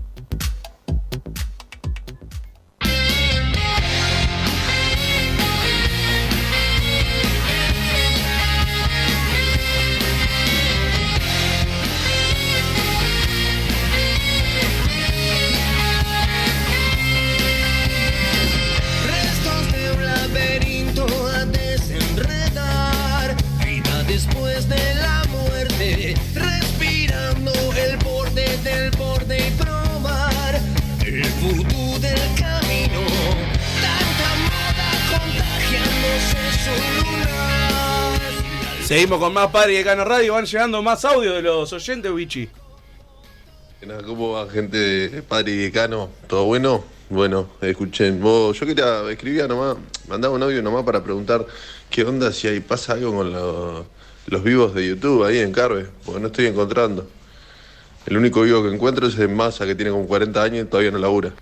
Seguimos con más Padre y Decano Radio. Van llegando más audio de los oyentes, Bichi. ¿Cómo va gente de Padre y Decano? ¿Todo bueno? Bueno, escuchen, vos, yo quería, escribía nomás, mandaba un audio nomás para preguntar qué onda si ahí pasa algo con lo- los vivos de YouTube ahí en Carve, porque no estoy encontrando. El único vivo que encuentro es en Massa, que tiene como 40 años y todavía no labura.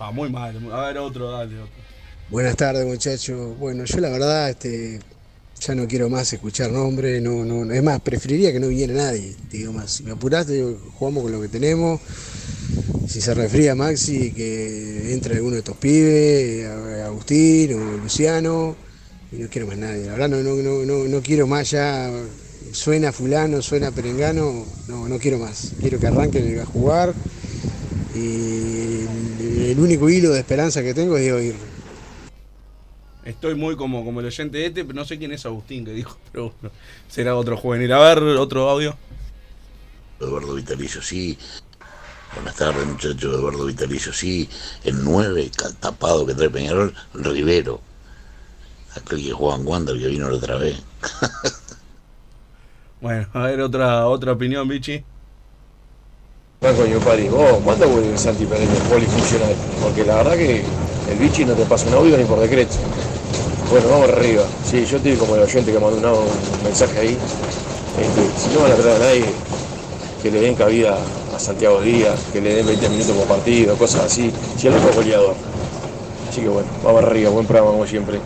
Ah, muy mal. A ver, otro, dale, otro. Buenas tardes, muchachos. Bueno, yo la verdad, este, ya no quiero más escuchar nombres, no, no, es más, preferiría que no viniera nadie, digo más. Si me apuraste, jugamos con lo que tenemos. Si se refría Maxi, que entre alguno de estos pibes, Agustín o Luciano, y no quiero más nadie. La verdad no, no, no, no, quiero más ya, suena fulano, suena perengano, no, no quiero más. Quiero que arranquen a jugar. Y el- único hilo de esperanza que tengo es de oír. Estoy muy como, como el oyente de este, pero no sé quién es Agustín que dijo, pero bueno, será otro juvenil. A ver, otro audio. Eduardo Vitalicio, sí. Buenas tardes, muchachos. Eduardo Vitalicio, sí. El 9, ca- tapado que trae Peñarol, Rivero. Aquel que juega en Wander que vino la otra vez. Bueno, a ver, otra, otra opinión, Bichi. Coño, Pari, vos, ¿cuándo vuelve Santi polifuncional? Porque la verdad que el bichi no te pasa un audio ni por decreto. Bueno, vamos arriba. Sí, yo estoy como el oyente que mandó un, un mensaje ahí. Este, si no van a traer a nadie, que le den cabida a Santiago Díaz, que le den 20 minutos por partido, cosas así. Si el otro es goleador. Así que bueno, vamos arriba, buen programa como siempre.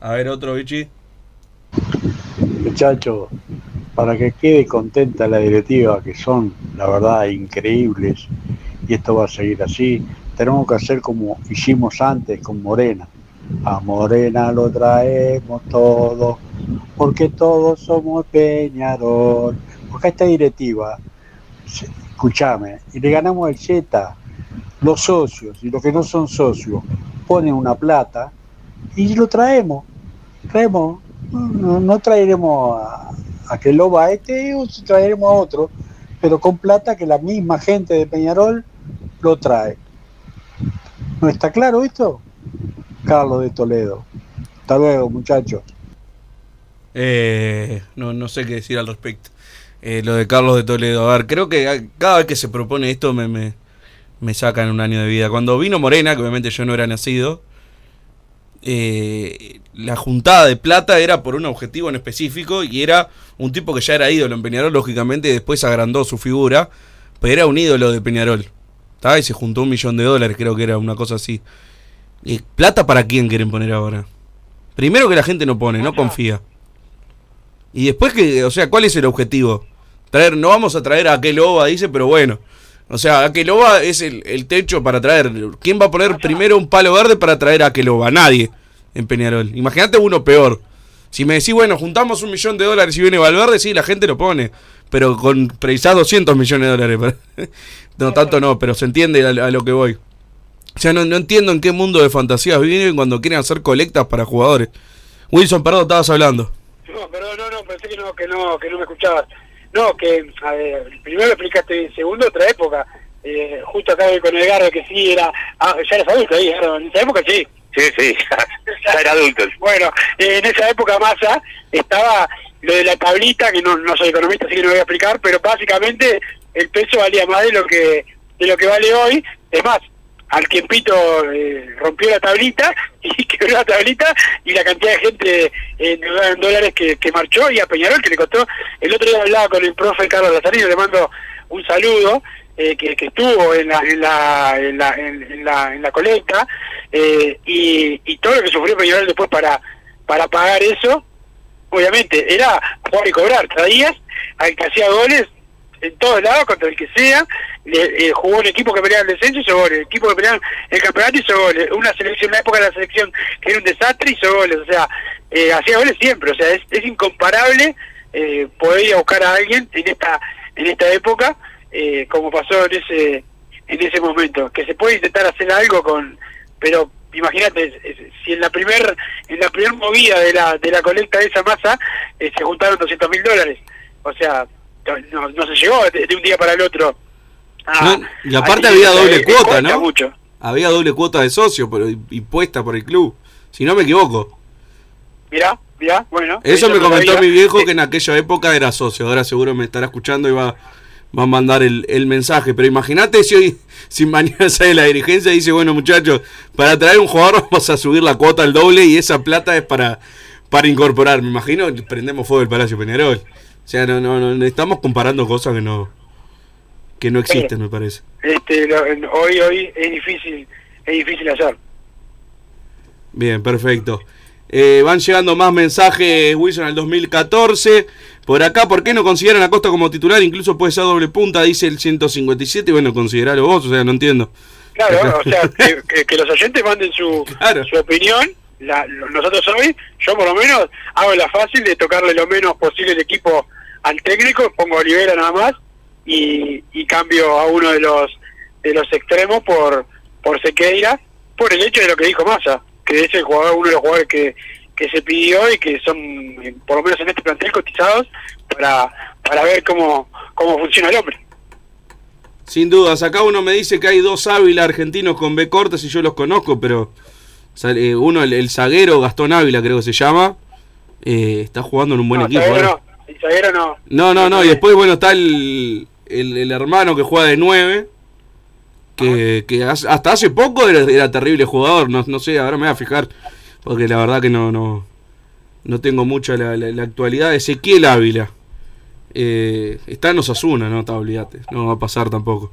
A ver, otro, Bichi. Muchachos, para que quede contenta la directiva, que son, la verdad, increíbles, y esto va a seguir así, tenemos que hacer como hicimos antes con Morena. A Morena lo traemos todo, porque todos somos Peñarol. Porque esta directiva, escúchame, y le ganamos el Z, los socios y los que no son socios ponen una plata y lo traemos. Traemos, no, traeremos a, que lo va este o traeremos a otro, pero con plata que la misma gente de Peñarol lo trae. ¿No está claro esto? Carlos de Toledo. Hasta luego, muchachos. Eh, no, no sé qué decir al respecto. Eh, lo de Carlos de Toledo. A ver, creo que cada vez que se propone esto me, me, me sacan un año de vida. Cuando vino Morena, que obviamente yo no era nacido, eh, la juntada de plata era por un objetivo en específico y era un tipo que ya era ídolo en Peñarol, lógicamente, y después agrandó su figura, pero era un ídolo de Peñarol. ¿tá? Y se juntó un millón de dólares, creo que era una cosa así. ¿Y plata para quién quieren poner ahora? Primero que la gente no pone, no confía. Y después que, o sea, ¿cuál es el objetivo? Traer, no vamos a traer a Akeloba, dice, pero bueno. O sea, Akeloba es el, el techo para traer. ¿Quién va a poner primero un palo verde para traer a Akeloba? Nadie en Peñarol. Imagínate uno peor. Si me decís, bueno, juntamos un millón de dólares y viene Valverde, sí, la gente lo pone. Pero con precisás 200 millones de dólares. no, tanto no, pero se entiende a, a lo que voy. O sea, no, no entiendo en qué mundo de fantasías viven cuando quieren hacer colectas para jugadores. Wilson, perdón, estabas hablando. No, perdón, no, no, pensé que no, que no, que no me escuchabas. No, que, a ver, primero lo explicaste, segundo, otra época. Eh, justo acá con el Garro, que sí era, ah, ya eras adulto ahí, Garro, en esa época sí. Sí, sí, ya era adulto. Bueno, eh, en esa época Massa estaba lo de la tablita, que no, no soy economista, así que no voy a explicar, pero básicamente el peso valía más de lo que de lo que vale hoy. Es más, al tiempito eh, rompió la tablita y quebró la tablita y la cantidad de gente en, en dólares que, que marchó y a Peñarol que le costó. El otro día hablaba con el profe Carlos Lazarino, le mando un saludo. eh, que, que estuvo en la en la en la, en, la, en la colecta eh, y, y todo lo que sufrió Peñarol después para para pagar eso obviamente era jugar y cobrar traías al que hacía goles en todos lados contra el que sea eh, jugó un equipo que peleaba el descenso hizo goles. El equipo que peleaba el campeonato hizo goles. Una selección en la época de la selección que era un desastre hizo goles. O sea eh, hacía goles siempre. O sea es, es incomparable eh, poder ir a buscar a alguien en esta en esta época eh, como pasó en ese en ese momento. Que se puede intentar hacer algo con pero imagínate si en la primer en la primer movida de la de la colecta de esa masa eh, se juntaron 200 mil dólares. O sea no, no se llegó de un día para el otro a- No, y aparte había doble cuota, ¿no? mucho. Había doble cuota de socio pero impuesta por el club. Si no me equivoco. Mirá, mirá, bueno. Eso me comentó mi viejo que en aquella época era socio. Ahora seguro me estará escuchando y va, va a mandar el, el mensaje. Pero imagínate si hoy, si mañana sale la dirigencia y dice, bueno muchachos, para traer un jugador vamos a subir la cuota al doble y esa plata es para, para incorporar. Me imagino prendemos fuego el Palacio Peñarol. O sea, no, no, no, estamos comparando cosas que no, que no existen, me parece. Este, lo- hoy, hoy es difícil, es difícil hacer. Bien, perfecto. Eh, van llegando más mensajes, Wilson, al 2014. Por acá, ¿por qué no consideran a Costa como titular? Incluso puede ser doble punta, dice el 157. Bueno, consideralo vos, o sea, no entiendo. Claro, o sea, que, que- los oyentes manden su, su opinión. La- nosotros hoy, yo por lo menos, hago la fácil de tocarle lo menos posible el equipo al técnico, pongo a Olivera nada más y, y cambio a uno de los de los extremos por por Sequeira, por el hecho de lo que dijo Massa, que es el jugador, uno de los jugadores que, que se pidió y que son, por lo menos en este plantel, cotizados para, para ver cómo, cómo funciona el hombre. Sin dudas, acá uno me dice que hay dos Ávila argentinos con B cortas y yo los conozco, pero eh, uno, el, el zaguero Gastón Ávila creo que se llama, eh, está jugando en un buen No, equipo. zaguero ¿eh? no, el zaguero no. No, no, no, y después, bueno, está el, el, el hermano que juega de 9, que, que hace- hasta hace poco era, era terrible jugador, no, no sé, ahora me voy a fijar, porque la verdad que no no, no tengo mucha la, la- la actualidad. Ezequiel Ávila, eh, está en Osasuna, no, te olvídate, no va a pasar tampoco.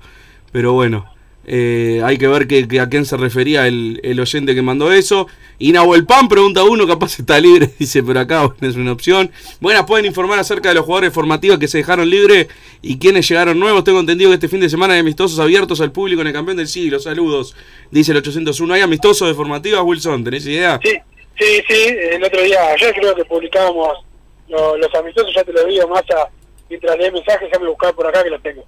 Pero bueno, eh, hay que ver que, a quién se refería el, el oyente que mandó eso. Y Nahuel Pan pregunta uno, capaz está libre, dice por acá, es una opción. Buenas, pueden informar acerca de los jugadores formativos que se dejaron libre y quienes llegaron nuevos. Tengo entendido que este fin de semana hay amistosos abiertos al público en el campeón del siglo. Saludos, dice el 801. ¿Hay amistosos de formativas, Wilson? ¿Tenés idea? Sí, sí, sí, el otro día, ayer creo que publicábamos lo- los amistosos, ya te lo digo, más a, mientras leí mensajes, ya me buscar por acá que los tengo.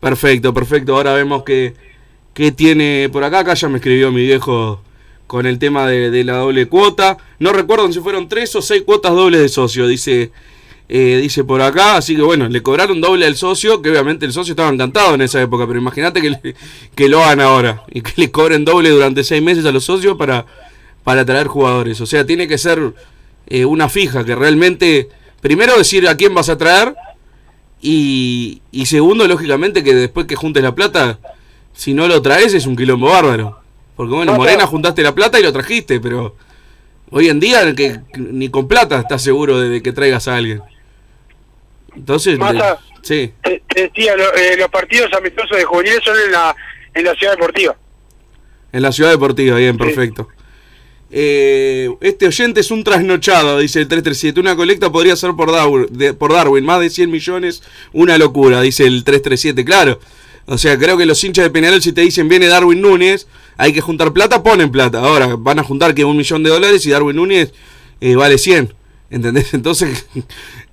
Perfecto, perfecto. Ahora vemos que, que tiene por acá. Acá ya me escribió mi viejo con el tema de, la doble cuota. No recuerdo si fueron tres o seis cuotas dobles de socio, dice, eh, dice por acá. Así que bueno, le cobraron doble al socio, que obviamente el socio estaba encantado en esa época, pero imagínate que, que lo hagan ahora y que le cobren doble durante seis meses a los socios para, para traer jugadores. O sea, tiene que ser eh, una fija, que realmente, primero decir a quién vas a traer y, y segundo, lógicamente, que después que juntes la plata, si no lo traes es un quilombo bárbaro. Porque bueno, No, Morena juntaste la plata y lo trajiste, pero hoy en día que ni con plata estás seguro de, que traigas a alguien. Entonces, le- sí, Te, te decía, lo- eh, los partidos amistosos de juveniles son en la, en la ciudad deportiva. en la ciudad deportiva, bien, perfecto. Eh, este oyente es un trasnochado, dice el 337. Una colecta podría ser por Darwin, de- por Darwin, más de 100 millones, una locura, dice el 337. Claro, o sea, creo que los hinchas de Peñarol, si te dicen viene Darwin Núñez, hay que juntar plata, ponen plata. Ahora van a juntar que un millón de dólares y Darwin Núñez eh, vale 100. ¿Entendés? Entonces,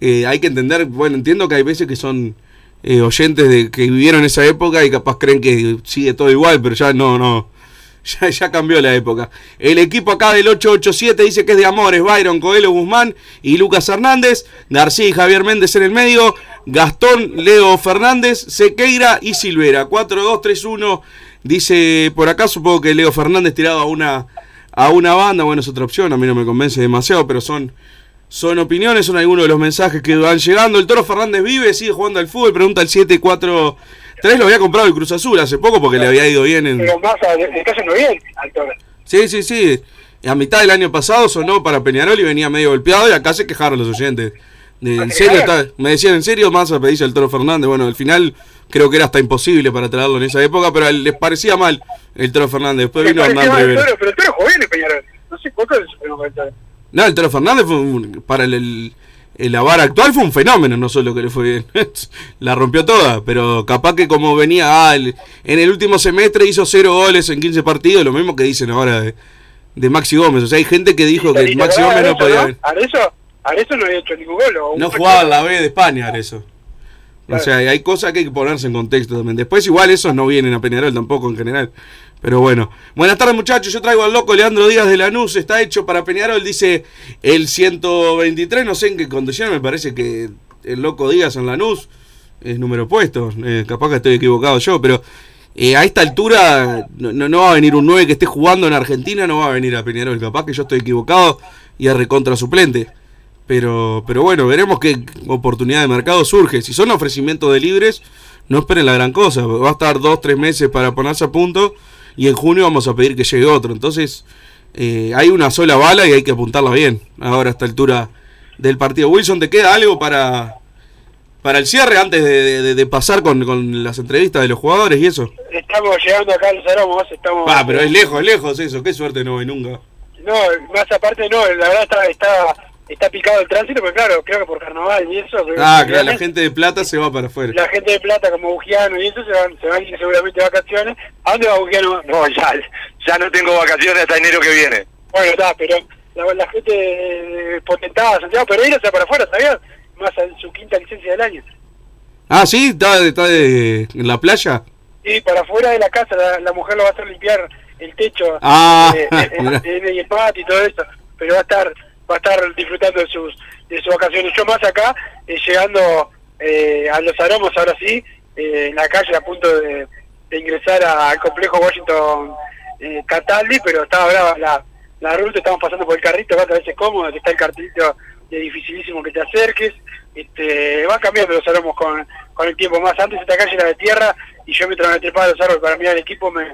eh, hay que entender. Bueno, entiendo que hay veces que son eh, oyentes de que vivieron esa época y capaz creen que sigue todo igual, pero ya no, no. Ya, cambió la época. El equipo acá del 887 dice que es de Amores, Byron, Coelho Guzmán y Lucas Hernández, García y Javier Méndez en el medio, Gastón, Leo Fernández, Sequeira y Silvera. 4-2-3-1. Dice por acá, supongo que Leo Fernández tiraba a una, a una banda. Bueno, es otra opción, a mí no me convence demasiado, pero son, son opiniones, son algunos de los mensajes que van llegando. El Toro Fernández vive, sigue jugando al fútbol, pregunta el 7-4. 3 lo había comprado el Cruz Azul hace poco porque le había ido bien en, Pero más, está bien. Sí, sí, sí. A mitad del año pasado sonó para Peñarol y venía medio golpeado y acá se quejaron los oyentes. De, en serio, está- me decían, ¿en serio más pedís al Toro Fernández? Bueno, al final creo que era hasta imposible para traerlo en esa época, pero les parecía mal el Toro Fernández. Después vino Hernán Rivera. Pero el Toro jugó bien en Peñarol. No sé cuánto es el. No, el Toro Fernández fue un- para el, el, el la vara actual fue un fenómeno, no solo que le fue bien. la rompió toda, pero capaz que como venía ah, el- en el último semestre hizo cero goles en 15 partidos, lo mismo que dicen ahora de, de Maxi Gómez. O sea, hay gente que dijo que ¿Y te Maxi Gómez no podía Arezzo, ver. Arezzo, Arezzo no había hecho ningún gol. No jugaba en la B de España, eso. O sea, hay cosas que hay que ponerse en contexto también. Después igual esos no vienen a Peñarol tampoco en general. Pero bueno. Buenas tardes muchachos, yo traigo al loco Leandro Díaz de Lanús, está hecho para Peñarol, dice el 123, no sé en qué condiciones, me parece que el loco Díaz en Lanús es número puesto. Eh, capaz que estoy equivocado yo, pero eh, a esta altura no, no, va a venir un 9 que esté jugando en Argentina, no va a venir a Peñarol. Capaz que yo estoy equivocado y es recontra suplente. Pero, pero bueno, veremos qué oportunidad de mercado surge. Si son ofrecimientos de libres, no esperen la gran cosa. Va a estar dos, tres meses para ponerse a punto y en junio vamos a pedir que llegue otro. Entonces, eh, hay una sola bala y hay que apuntarla bien. Ahora a esta altura del partido. Wilson, ¿te queda algo para, para el cierre antes de, de- de pasar con, con las entrevistas de los jugadores y eso? Estamos llegando acá a los aromos, estamos... Ah, pero es lejos, es lejos eso. Qué suerte no hay nunca. No, más aparte no, la verdad está, está, está picado el tránsito, pero claro, creo que por carnaval y eso... Ah, claro, la gente de plata se va para afuera. la gente de plata como Bugiano y eso se van, se van a ir seguramente de vacaciones. ¿A dónde va Bugiano? No, ya, ya no tengo vacaciones hasta enero que viene. Bueno, está, pero la, la gente de potentada, Santiago Pereira se va para afuera, ¿sabías? Más en su quinta licencia del año. Ah, sí, está, está de- en la playa. Y para afuera de la casa, la, la mujer lo va a hacer limpiar el techo, Ah, eh, eh, eh, el patio y todo eso, pero va a estar va a estar disfrutando de sus de sus vacaciones. Yo más acá, eh, llegando eh, a los aromos ahora sí, eh, en la calle a punto de, ingresar al complejo Washington eh, Cataldi, pero estaba brava la, la ruta, estamos pasando por el carrito, acá a veces cómodo, que está el cartelito de dificilísimo que te acerques, este, va cambiando los aromos con, con el tiempo más. Antes esta calle era de tierra y yo mientras me trepaba los árboles para mirar el equipo me,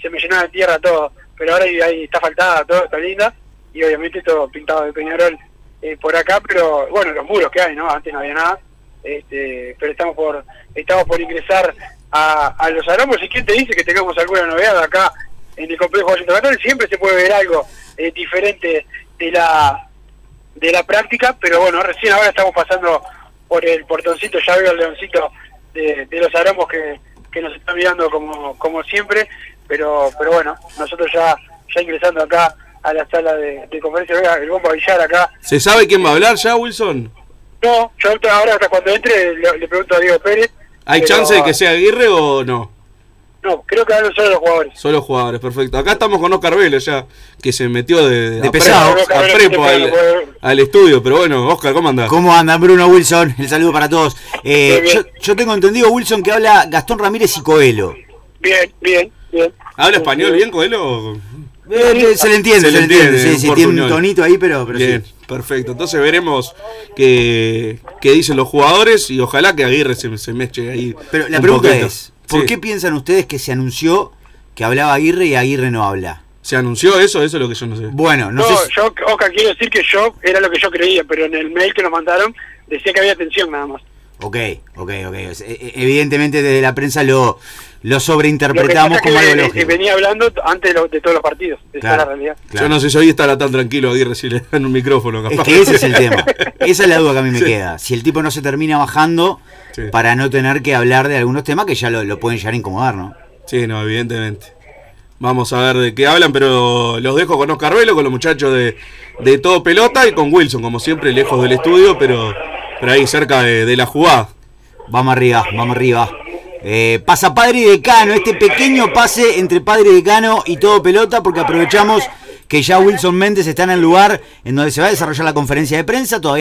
se me llenaba de tierra todo, pero ahora ahí está faltada, todo está linda y obviamente todo pintado de Peñarol eh, por acá, pero bueno, los muros que hay, ¿no? Antes no había nada, este, pero estamos por estamos por ingresar a, a los aromos. Y quién te dice que tengamos alguna novedad acá en el complejo Católico, siempre se puede ver algo eh, diferente de la de la práctica, pero bueno, recién ahora estamos pasando por el portoncito, ya veo el leoncito de, de los aromos que, que nos está mirando como, como siempre, pero pero bueno, nosotros ya ya ingresando acá a la sala de, de conferencia, el bomba Villar acá, ¿Se sabe quién va a hablar ya, Wilson? no, yo ahora hasta cuando entre le, le pregunto a Diego Pérez, ¿Hay pero- chance de que sea Aguirre o no? no, creo que hablan solo los jugadores. Solo jugadores, perfecto. Acá estamos con Oscar Velo ya, que se metió de, pesado. prepo- a prepo al, al estudio. Pero bueno, Oscar, ¿cómo andás? ¿Cómo andan, Bruno Wilson? El saludo para todos. Eh, yo, yo tengo entendido, Wilson, que habla Gastón Ramírez y Coelho. Bien, bien, bien. ¿Habla español bien, Coelho? Eh, se le entiende, se le entiende. Sí, sí, tiene un tonito ahí, pero, pero Bien, sí. perfecto. Entonces veremos qué, qué dicen los jugadores y ojalá que Aguirre se, se meche ahí. Pero la un pregunta poquito. es, ¿por Sí. qué piensan ustedes que se anunció que hablaba Aguirre y Aguirre no habla? ¿Se anunció eso? Eso es lo que yo no sé. Bueno, no, No, sé si- yo, Oscar, quiero decir que yo era lo que yo creía, pero en el mail que nos mandaron decía que había tensión nada más. Ok, ok, ok. E- e- evidentemente desde la prensa lo, lo Lo que sobreinterpretamos es que como algo lógico. venía hablando antes de, lo- de todos los partidos, esa Claro, es la realidad. Yo no sé si hoy estará tan tranquilo Aguirre si le dan un micrófono. Es capaz. que ese es el tema. Esa es la duda que a mí me Sí. queda. Si el tipo no se termina bajando Sí. para no tener que hablar de algunos temas que ya lo, lo pueden llegar a incomodar, ¿no? Sí, no, evidentemente. Vamos a ver de qué hablan, pero los dejo con Oscar Velo, con los muchachos de, de Todo Pelota y con Wilson, como siempre, lejos del estudio, pero, pero ahí cerca de, la jugada. Vamos arriba, vamos arriba. Eh, pasa Padre y Decano, este pequeño pase entre Padre y Decano y todo pelota, porque aprovechamos que ya Wilson Méndez está en el lugar en donde se va a desarrollar la conferencia de prensa. Todavía